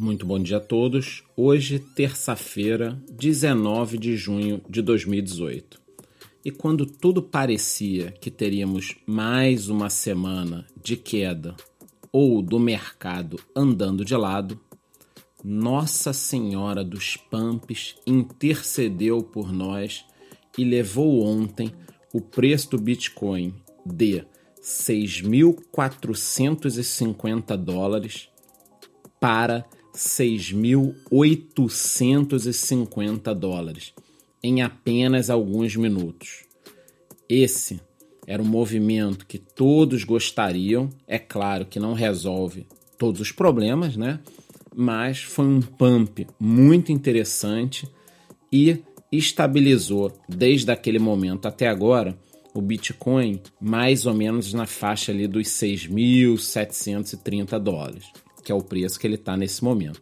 Muito bom dia a todos. Hoje, terça-feira, 19 de junho de 2018. E quando tudo parecia que teríamos mais uma semana de queda ou do mercado andando de lado, Nossa Senhora dos Pamps intercedeu por nós e levou ontem o preço do Bitcoin de 6.450 dólares para 6.850 dólares em apenas alguns minutos. Esse era um movimento que todos gostariam, é claro que não resolve todos os problemas, né? Mas foi um pump muito interessante e estabilizou desde aquele momento até agora o Bitcoin mais ou menos na faixa ali dos 6.730 dólares, que é o preço que ele está nesse momento.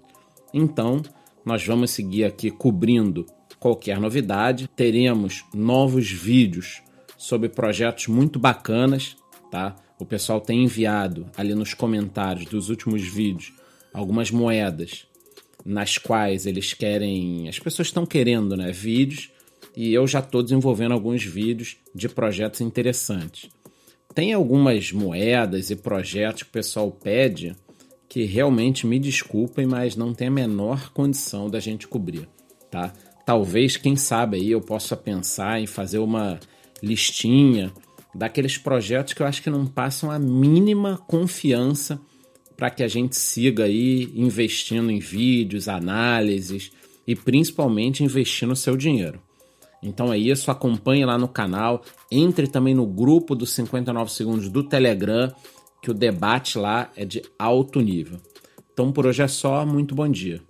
Então, nós vamos seguir aqui cobrindo qualquer novidade, teremos novos vídeos sobre projetos muito bacanas, tá? O pessoal tem enviado ali nos comentários dos últimos vídeos algumas moedas nas quais eles querem, as pessoas estão querendo, né, vídeos e eu já estou desenvolvendo alguns vídeos de projetos interessantes. Tem algumas moedas e projetos que o pessoal pede que realmente me desculpem, mas não tem a menor condição da gente cobrir, tá? Talvez, quem sabe aí eu possa pensar em fazer uma listinha daqueles projetos que eu acho que não passam a mínima confiança para que a gente siga aí investindo em vídeos, análises e principalmente investindo seu dinheiro. Então é isso, acompanhe lá no canal, entre também no grupo dos 59 segundos do Telegram, que o debate lá é de alto nível. Então por hoje é só, muito bom dia.